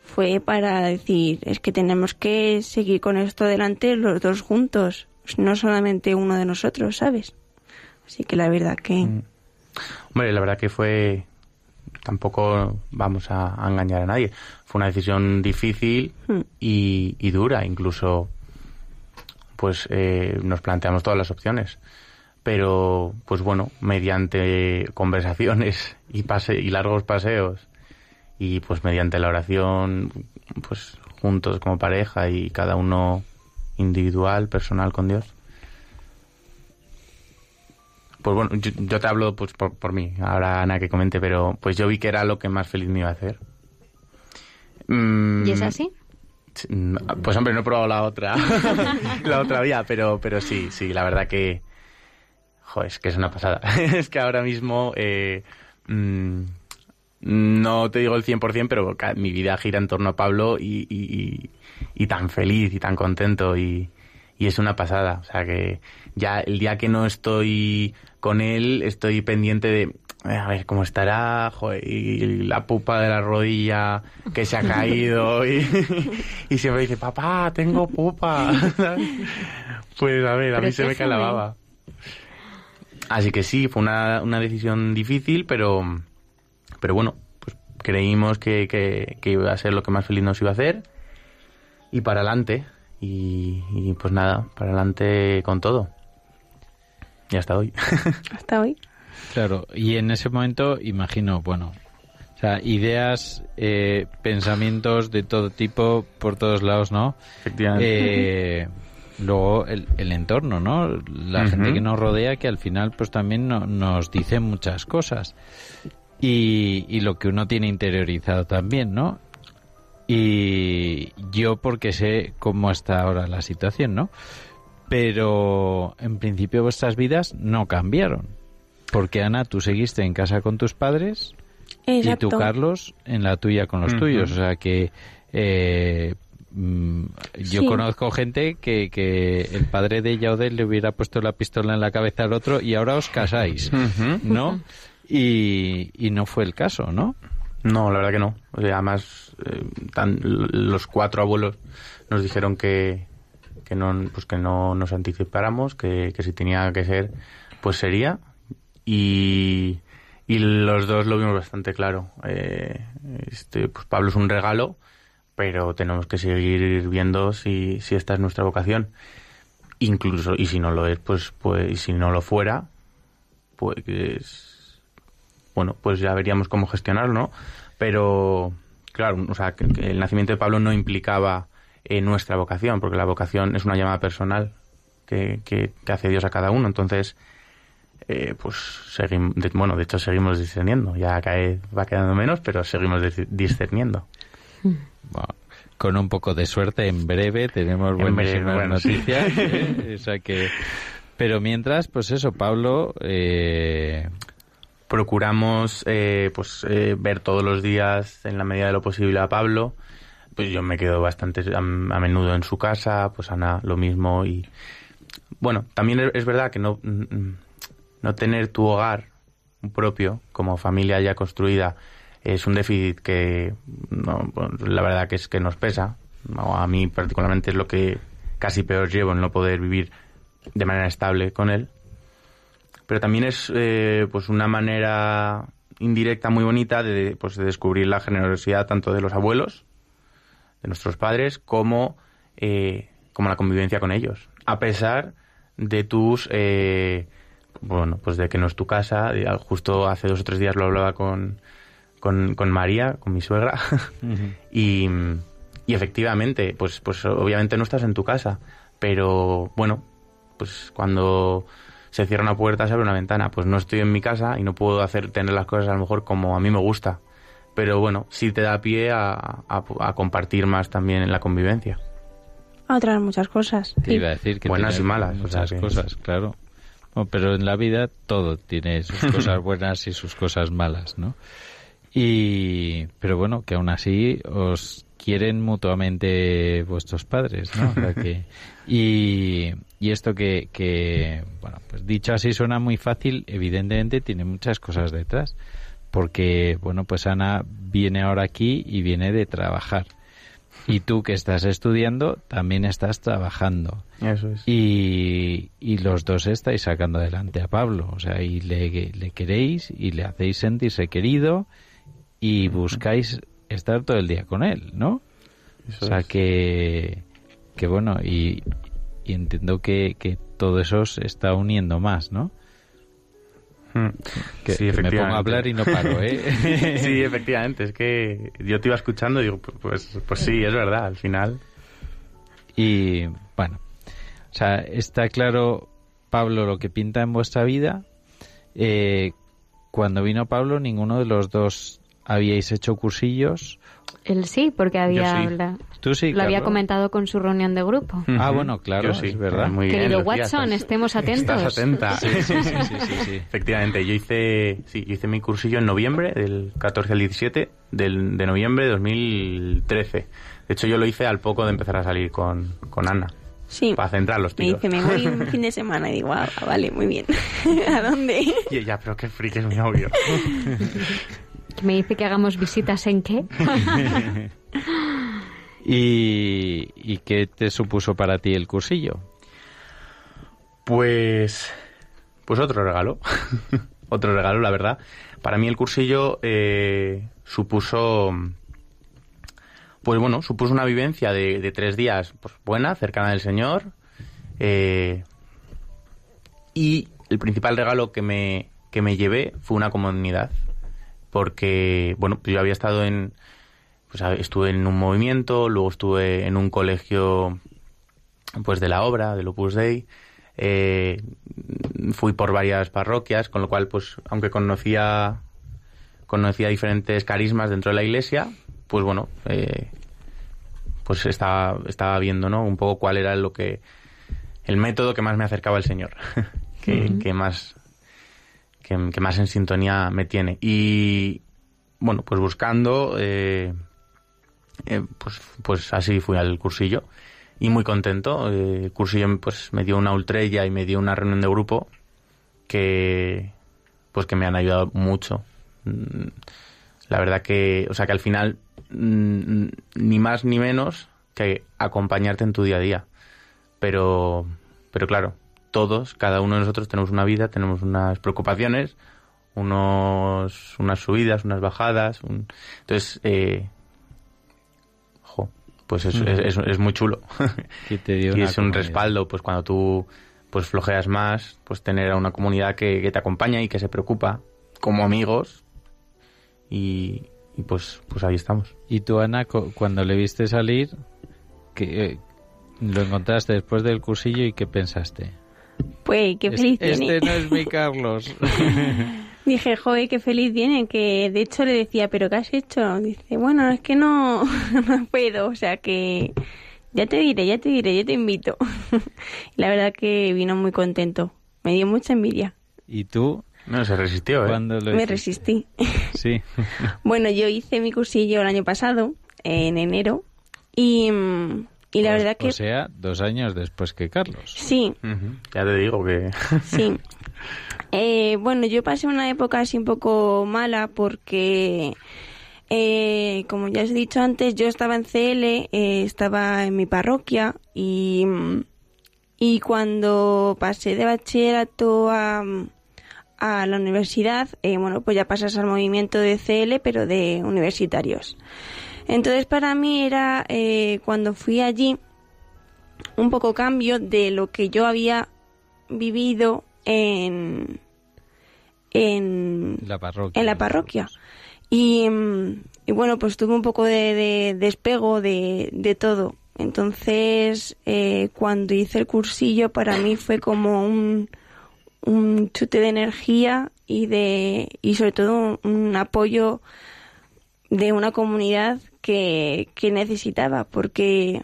fue para decir, es que tenemos que seguir con esto adelante los dos juntos, no solamente uno de nosotros, ¿sabes? Así que la verdad que... Hombre, la verdad que fue tampoco vamos a, a engañar a nadie. Fue una decisión difícil Hmm. y, y dura, incluso pues eh, nos planteamos todas las opciones. Pero, pues bueno, mediante conversaciones y pase y largos paseos y pues mediante la oración, pues juntos como pareja y cada uno individual, personal con Dios, Pues bueno, yo, yo te hablo pues por, por mí, ahora Ana que comente, pero pues yo vi que era lo que más feliz me iba a hacer. Mm, ¿Y es así? Pues hombre, no he probado la otra, la otra vía, pero, pero sí, sí, la verdad que, joder, es que es una pasada. es que ahora mismo, eh, mm, no te digo el 100%, pero mi vida gira en torno a Pablo y, y- y- y tan feliz y tan contento y, es una pasada. O sea que ya el día que no estoy con él, estoy pendiente de, a ver, cómo estará, joder, y la pupa de la rodilla que se ha caído y, siempre dice, papá, tengo pupa. pues a ver, a mí se me cae la joven. baba. Así que sí, fue una, una decisión difícil, pero, pero bueno, pues creímos que, que, que iba a ser lo que más feliz nos iba a hacer. Y para adelante. Y, y pues nada, para adelante con todo. Y hasta hoy. Hasta hoy. Claro, y en ese momento imagino, bueno, o sea, ideas, eh, pensamientos de todo tipo por todos lados, ¿no? Efectivamente. Eh, luego el, el entorno, ¿no? La gente que nos rodea que al final pues también no- nos dice muchas cosas. Y, y lo que uno tiene interiorizado también, ¿no? Y yo porque sé cómo está ahora la situación, ¿no? Pero en principio vuestras vidas no cambiaron. Porque Ana, tú seguiste en casa con tus padres Exacto. y tú, Carlos, en la tuya con los tuyos. O sea que eh, mm, yo Sí. conozco gente que, que el padre de ella o de él le hubiera puesto la pistola en la cabeza al otro y ahora os casáis. ¿no? Y, y no fue el caso, ¿no? No, la verdad que no. O sea, además, eh, tan- los cuatro abuelos nos dijeron que, que no, pues que no nos anticipáramos, que, que si tenía que ser, pues sería. Y, y los dos lo vimos bastante claro. Eh, este, pues Pablo es un regalo, pero tenemos que seguir viendo si, si esta es nuestra vocación. Incluso, y si no lo es, pues, pues y si no lo fuera, pues bueno, pues ya veríamos cómo gestionarlo, ¿no? Pero, claro, o sea, que, que el nacimiento de Pablo no implicaba eh, nuestra vocación, porque la vocación es una llamada personal que, que, que hace Dios a cada uno. Entonces, eh, pues seguimos, bueno, de hecho seguimos discerniendo. Ya cae, va quedando menos, pero seguimos dis- discerniendo. Bueno, con un poco de suerte, en breve tenemos buenísimas bueno, sí. noticias. ¿eh? O sea que, pero mientras, pues eso, Pablo, eh, procuramos eh, pues eh, ver todos los días en la medida de lo posible a Pablo pues yo me quedo bastante a, a menudo en su casa pues Ana lo mismo y bueno también es- verdad que no mm, no tener tu hogar propio como familia ya construida es un déficit que no, la verdad que es que nos pesa a mí particularmente es lo que casi peor llevo en no poder vivir de manera estable con él pero también es eh, pues una manera indirecta muy bonita de, pues, de descubrir la generosidad tanto de los abuelos, de nuestros padres, como, eh, como la convivencia con ellos. A pesar de tus, eh, bueno, pues de que no es tu casa, justo hace dos o tres días lo hablaba con, con, con María, con mi suegra, y, y efectivamente, pues, pues obviamente no estás en tu casa, pero bueno, pues cuando se cierra una puerta se abre una ventana, pues no estoy en mi casa y no puedo hacer tener las cosas a lo mejor como a mí me gusta, pero bueno, sí te da pie a, a- a compartir más también en la convivencia. A otras muchas cosas. te iba a decir que Buenas y malas, o muchas que- cosas, claro. Bueno, pero en la vida todo tiene sus cosas buenas y sus cosas malas, ¿no? Y, pero bueno, que aún así os quieren mutuamente vuestros padres, ¿no? O sea que, y, y esto que, que, bueno, pues dicho así suena muy fácil, evidentemente tiene muchas cosas detrás. Porque, bueno, pues Ana viene ahora aquí y viene de trabajar. Y tú que estás estudiando, también estás trabajando. Eso es. Y, y los dos estáis sacando adelante a Pablo. O sea, y le, le queréis y le hacéis sentirse querido y buscáis estar todo el día con él, ¿no? Eso o sea, es. que, que bueno, y, y entiendo que, que todo eso se está uniendo más, ¿no? Mm. Que, Sí, que me pongo a hablar y no paro, ¿eh? sí, efectivamente, es que yo te iba escuchando y digo, pues, pues sí, es verdad, al final. Y bueno, o sea, está claro, Pablo, lo que pinta en vuestra vida Eh, cuando vino Pablo, ninguno de los dos habíais hecho cursillos. Él sí, porque había sí. habla- Tú sí, lo había Carlos? comentado con su reunión de grupo. Ah, bueno, claro, Yo sí, es verdad. Muy bien, Querido Watson, estás- estemos atentos. Estás atenta. Sí, sí, sí, sí, sí, sí. Efectivamente, yo hice, sí, yo hice mi cursillo en noviembre, del 14 al 17 del, de noviembre de 2013. De hecho, yo lo hice al poco de empezar a salir con, con Ana, Sí. para centrar los Me tiros. dice, me voy un fin de semana. Y digo, ah, vale, muy bien. ¿A dónde? Y ella, pero qué friki es mi novio. Me dice que hagamos visitas en qué. ¿Y, ¿Y qué te supuso para ti el cursillo? Pues, pues otro regalo. otro regalo, la verdad. Para mí el cursillo eh, supuso, pues bueno, supuso una vivencia de, de tres días pues, buena, cercana del Señor. eh, y el principal regalo que me, que me llevé fue una comunidad. Porque, bueno, yo había estado en, pues estuve en un movimiento, luego estuve en un colegio pues de la obra, del Opus Dei. Eh, fui por varias parroquias, con lo cual, pues, aunque conocía conocía diferentes carismas dentro de la iglesia, pues bueno, eh, pues estaba, estaba viendo, ¿no? Un poco cuál era lo que el método que más me acercaba al Señor, que más que, más en sintonía me tiene. Y bueno, pues buscando, eh, eh, pues, pues así fui al cursillo y muy contento. Eh, el cursillo pues me dio una ultrella y me dio una reunión de grupo que pues que me han ayudado mucho. Mm, La verdad que, o sea que al final mm, ni más ni menos que acompañarte en tu día a día. Pero, pero claro, todos, cada uno de nosotros tenemos una vida, tenemos unas preocupaciones, unos, unas subidas, unas bajadas. un- Entonces, eh, jo, pues es, Mm. es, es- es muy chulo. Y te dio y una es un respaldo, pues cuando tú pues flojeas más, pues tener a una comunidad que, que te acompaña y que se preocupa como amigos y, y pues pues ahí estamos. ¿Y tú, Ana, cu- cuando le viste salir, que eh, lo encontraste después del cursillo y qué pensaste? Pues qué Es- feliz este viene. no es mi Carlos. Dije, joder, qué feliz viene, que de hecho le decía, ¿pero qué has hecho? Dice, bueno, es que no, no puedo, o sea que ya te diré, ya te diré, yo te invito. La verdad que vino muy contento, me dio mucha envidia, ¿Y tú? No, se resistió, ¿eh? ¿Cuándo lo me hiciste? resistí. Sí. Bueno, yo hice mi cursillo el año pasado, en enero, y, mm, y la verdad que O sea, dos años después que Carlos. sí, Ya te digo que... Sí. Eh, bueno, yo pasé una época así un poco mala porque, eh, como ya os he dicho antes, yo estaba en CL, eh, estaba en mi parroquia y, y cuando pasé de bachillerato a, a la universidad, eh, bueno, pues ya pasas al movimiento de CL, pero de universitarios. Entonces para mí era, eh, cuando fui allí, un poco cambio de lo que yo había vivido en en La parroquia. en la parroquia y, mm, y bueno pues tuve un poco de, de despego de, de todo entonces eh, cuando hice el cursillo para mí fue como un un chute de energía y de y sobre todo un, un apoyo de una comunidad que, que necesitaba porque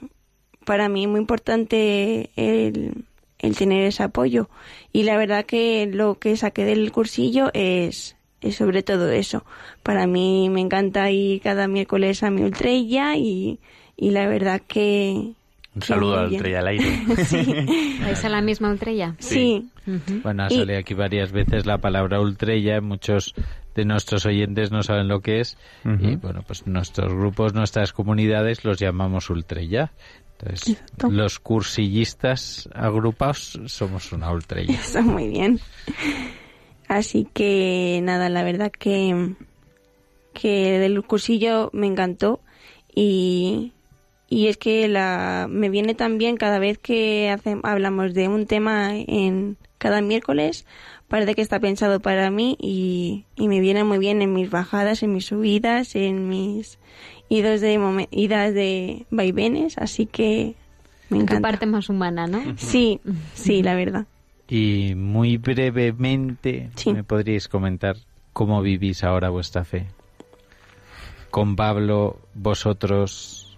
para mí es muy importante el, el tener ese apoyo y la verdad que lo que saqué del cursillo es, es sobre todo eso para mí me encanta ir cada miércoles a mi ultrella y, y la verdad que Un saludo bien. Estrella al aire. ¿Vais a la misma estrella? Sí. Bueno, ha Y- salido aquí varias veces la palabra ultrella. Muchos de nuestros oyentes no saben lo que es. Y bueno, pues nuestros grupos, nuestras comunidades los llamamos ultrella. Entonces, los cursillistas agrupados somos una ultrella. Está muy bien. Así que nada, la verdad que, que del cursillo me encantó y, y es que la, me viene también cada vez que hace- hablamos de un tema en cada miércoles, parece que está pensado para mí y, y me viene muy bien en mis bajadas, en mis subidas, en mis idos de momen- idas de vaivenes, así que me Tu encanta. parte más humana, ¿no? Sí, sí, la verdad. Y muy brevemente, ¿me podríais comentar cómo vivís ahora vuestra fe? Con Pablo, vosotros.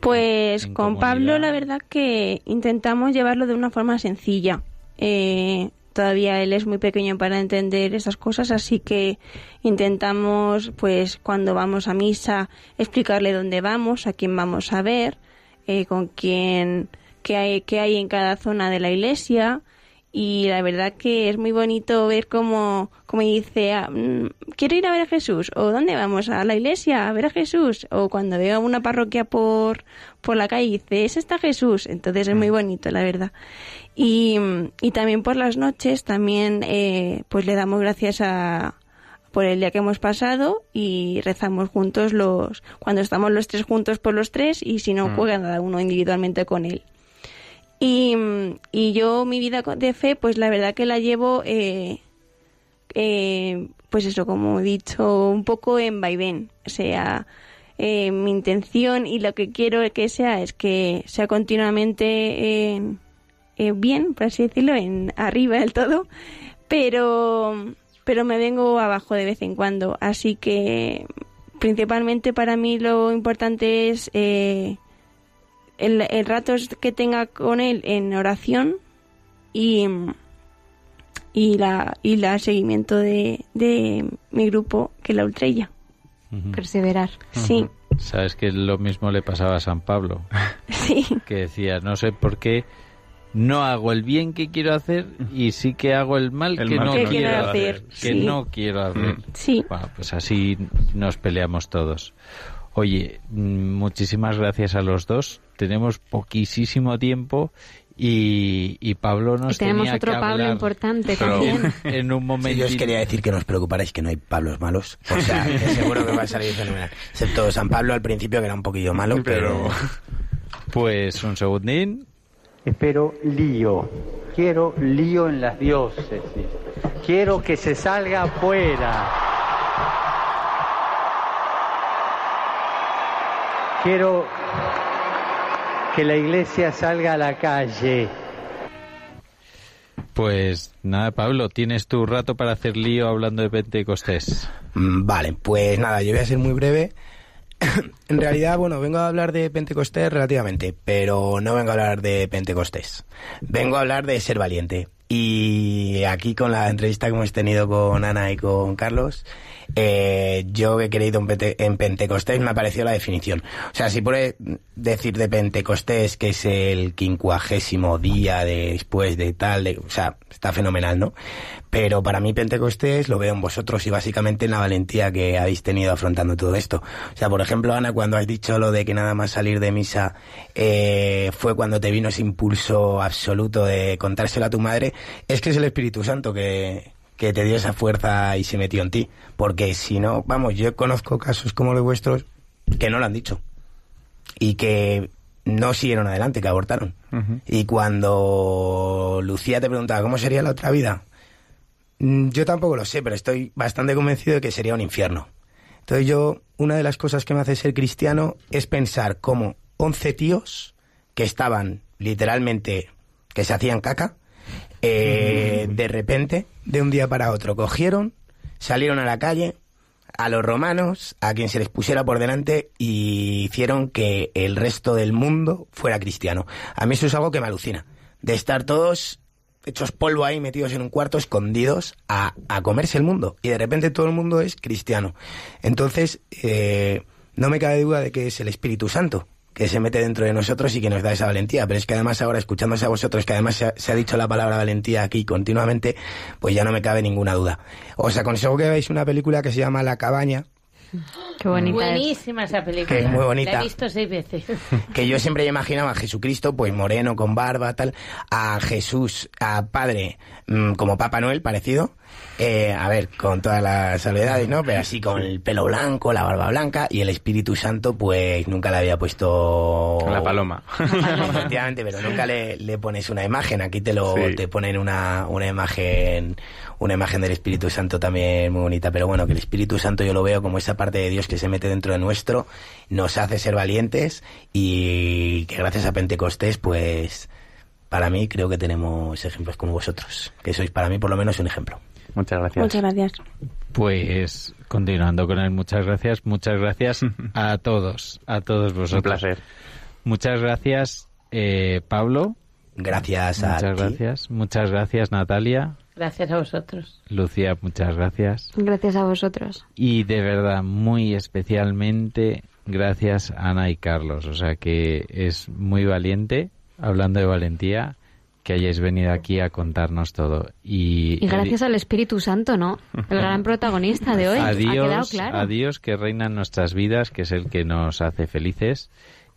Pues con Pablo la verdad que intentamos llevarlo de una forma sencilla. Eh, todavía él es muy pequeño para entender esas cosas, así que intentamos, pues cuando vamos a misa, explicarle dónde vamos, a quién vamos a ver, eh, con quién, qué hay, qué hay en cada zona de la iglesia. Y la verdad que es muy bonito ver cómo, cómo dice, ah, mm, quiero ir a ver a Jesús, o ¿dónde vamos? A la iglesia, a ver a Jesús, o cuando veo una parroquia por, por la calle dice, ese está Jesús, entonces es muy bonito, la verdad. Y, y también por las noches, también eh, pues le damos gracias a, por el día que hemos pasado y rezamos juntos los, cuando estamos los tres juntos por los tres y si no Mm. juega cada uno individualmente con él. Y, y yo mi vida de fe, pues la verdad que la llevo, eh, eh, pues eso, como he dicho, un poco en vaivén. O sea, eh, mi intención y lo que quiero que sea es que sea continuamente eh, bien, por así decirlo, en arriba del todo, pero, pero me vengo abajo de vez en cuando. Así que principalmente para mí lo importante es eh, el, el rato que tenga con él en oración y, y la y la seguimiento de, de mi grupo que es la ultrella. Perseverar. Sí, Sabes que lo mismo le pasaba a San Pablo, sí. que decía, no sé por qué no hago el bien que quiero hacer y sí que hago el mal El que mal no que no quiero quiero hacer. hacer, Que sí. no quiero hacer. Sí. Bueno, pues así nos peleamos todos. Oye, mm, muchísimas gracias a los dos. Tenemos poquísimo tiempo y, y Pablo nos Y tenemos tenía otro que Pablo importante Pero también. En un Sí, momento. yo os quería decir que no os preocuparais que no hay Pablos malos. O sea, que seguro que va a salir fenomenal. Excepto San Pablo al principio, que era un poquillo malo, pero... Pues un segundín. Espero lío. Quiero lío en las diócesis. Quiero que se salga afuera. Quiero que la iglesia salga a la calle. Pues nada, Pablo, tienes tu rato para hacer lío hablando de Pentecostés. Mm, Vale, pues nada, yo voy a ser muy breve. en realidad, bueno, vengo a hablar de Pentecostés relativamente, pero no vengo a hablar de Pentecostés. Vengo a hablar de ser valiente. Y aquí con la entrevista que hemos tenido con Ana y con Carlos, eh, yo he creído en, Pente- en Pentecostés, me ha parecido la definición. O sea, si puede decir de Pentecostés que es el quincuagésimo día de, después de tal, de- o sea, está fenomenal, ¿no? Pero para mí Pentecostés lo veo en vosotros y básicamente en la valentía que habéis tenido afrontando todo esto. O sea, por ejemplo, Ana, cuando has dicho lo de que nada más salir de misa eh, fue cuando te vino ese impulso absoluto de contárselo a tu madre, es que es el Espíritu Santo que, que te dio esa fuerza y se metió en ti. Porque si no, vamos, yo conozco casos como los vuestros que no lo han dicho y que no siguieron adelante, que abortaron. Y cuando Lucía te preguntaba cómo sería la otra vida, mm, yo tampoco lo sé, pero estoy bastante convencido de que sería un infierno. Entonces yo, una de las cosas que me hace ser cristiano es pensar cómo 11 tíos que estaban literalmente, que se hacían caca, eh, de repente, de un día para otro, cogieron, salieron a la calle, a los romanos, a quien se les pusiera por delante y hicieron que el resto del mundo fuera cristiano. A mí eso es algo que me alucina. De estar todos hechos polvo ahí, metidos en un cuarto, escondidos, a, a comerse el mundo. Y de repente todo el mundo es cristiano. Entonces, eh, no me cabe duda de que es el Espíritu Santo que se mete dentro de nosotros y que nos da esa valentía. Pero es que además ahora, escuchándose a vosotros, que además se ha, se ha dicho la palabra valentía aquí continuamente, pues ya no me cabe ninguna duda. Os aconsejo que veáis una película que se llama La cabaña, Qué bonita es. Buenísima esa película. Que es muy bonita. La he visto seis veces. que yo siempre imaginaba a Jesucristo, pues moreno, con barba, tal, a Jesús, a Padre, mm, como Papá Noel, parecido, eh, a ver, con todas las salvedades, ¿no? Pero así con el pelo blanco, la barba blanca, y el Espíritu Santo, pues nunca le había puesto... La paloma. Efectivamente, pero nunca le, le pones una imagen. Aquí te lo Sí. te ponen una, una imagen una imagen del Espíritu Santo también muy bonita. Pero bueno, que el Espíritu Santo yo lo veo como esa parte de Dios que se mete dentro de nuestro, nos hace ser valientes y que gracias a Pentecostés, pues para mí creo que tenemos ejemplos como vosotros, que sois para mí por lo menos un ejemplo. Muchas gracias. Muchas gracias. Pues continuando con él, muchas gracias, muchas gracias a todos, a todos vosotros. Un placer. Muchas gracias, eh, Pablo. Gracias a Muchas ti. gracias, muchas gracias, Natalia. Gracias a vosotros. Lucía, muchas gracias. Gracias a vosotros. Y de verdad, muy especialmente, gracias Ana y Carlos. O sea que es muy valiente, hablando de valentía, que hayáis venido aquí a contarnos todo. Y, Y gracias al Espíritu Santo, ¿no? El gran protagonista de hoy. a ha quedado claro. que reina en nuestras vidas, que es el que nos hace felices,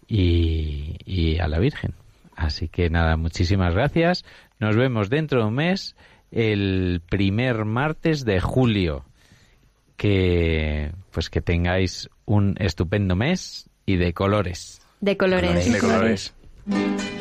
y, y a la Virgen. Así que nada, muchísimas gracias. Nos vemos dentro de un mes, el primer martes de julio. Que pues que tengáis un estupendo mes y de colores. De colores. De colores. Hey,